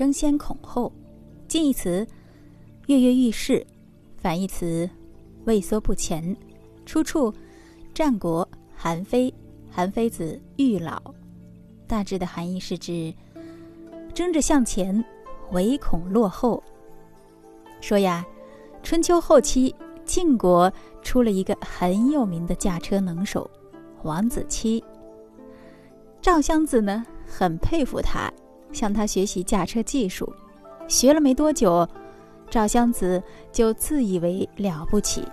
争先恐后。近义词跃跃欲试，反义词畏缩不前。出处：战国韩非，韩非子育老。大致的含义是指争着向前，唯恐落后。说呀，春秋后期，晋国出了一个很有名的驾车能手王子期。赵襄子呢，很佩服他，向他学习驾车技术。学了没多久，赵襄子就自以为了不起，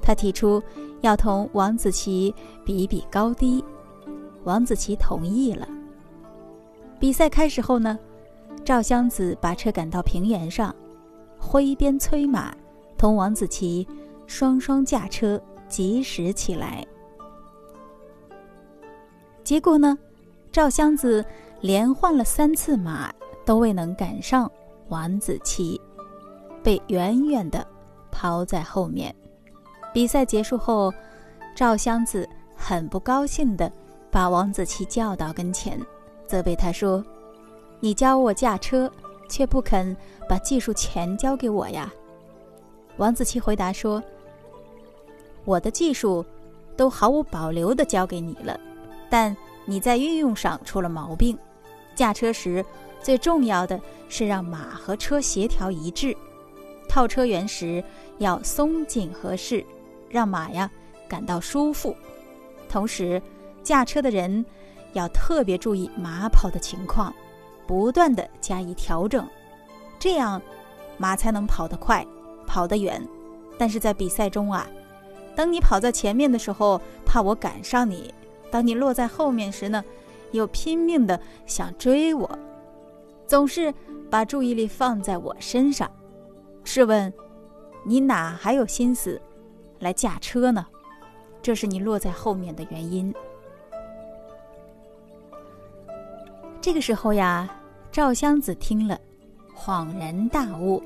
他提出要同王子奇比比高低，王子奇同意了。比赛开始后呢，赵襄子把车赶到平原上，挥鞭催马，同王子奇双双驾车疾驶起来。结果呢，赵襄子连换了三次马，都未能赶上。王子奇被远远的抛在后面。比赛结束后，赵襄子很不高兴的把王子奇叫到跟前，责备他说：“你教我驾车，却不肯把技术全交给我呀。”王子奇回答说：“我的技术都毫无保留的交给你了，但你在运用上出了毛病。驾车时最重要的。”是让马和车协调一致，套车员时要松紧合适，让马呀感到舒服。同时，驾车的人要特别注意马跑的情况，不断的加以调整，这样马才能跑得快，跑得远。但是在比赛中啊，当你跑在前面的时候，怕我赶上你；当你落在后面时呢，又拼命的想追我，总是。把注意力放在我身上，试问，你哪还有心思来驾车呢？这是你落在后面的原因。这个时候呀，赵襄子听了，恍然大悟，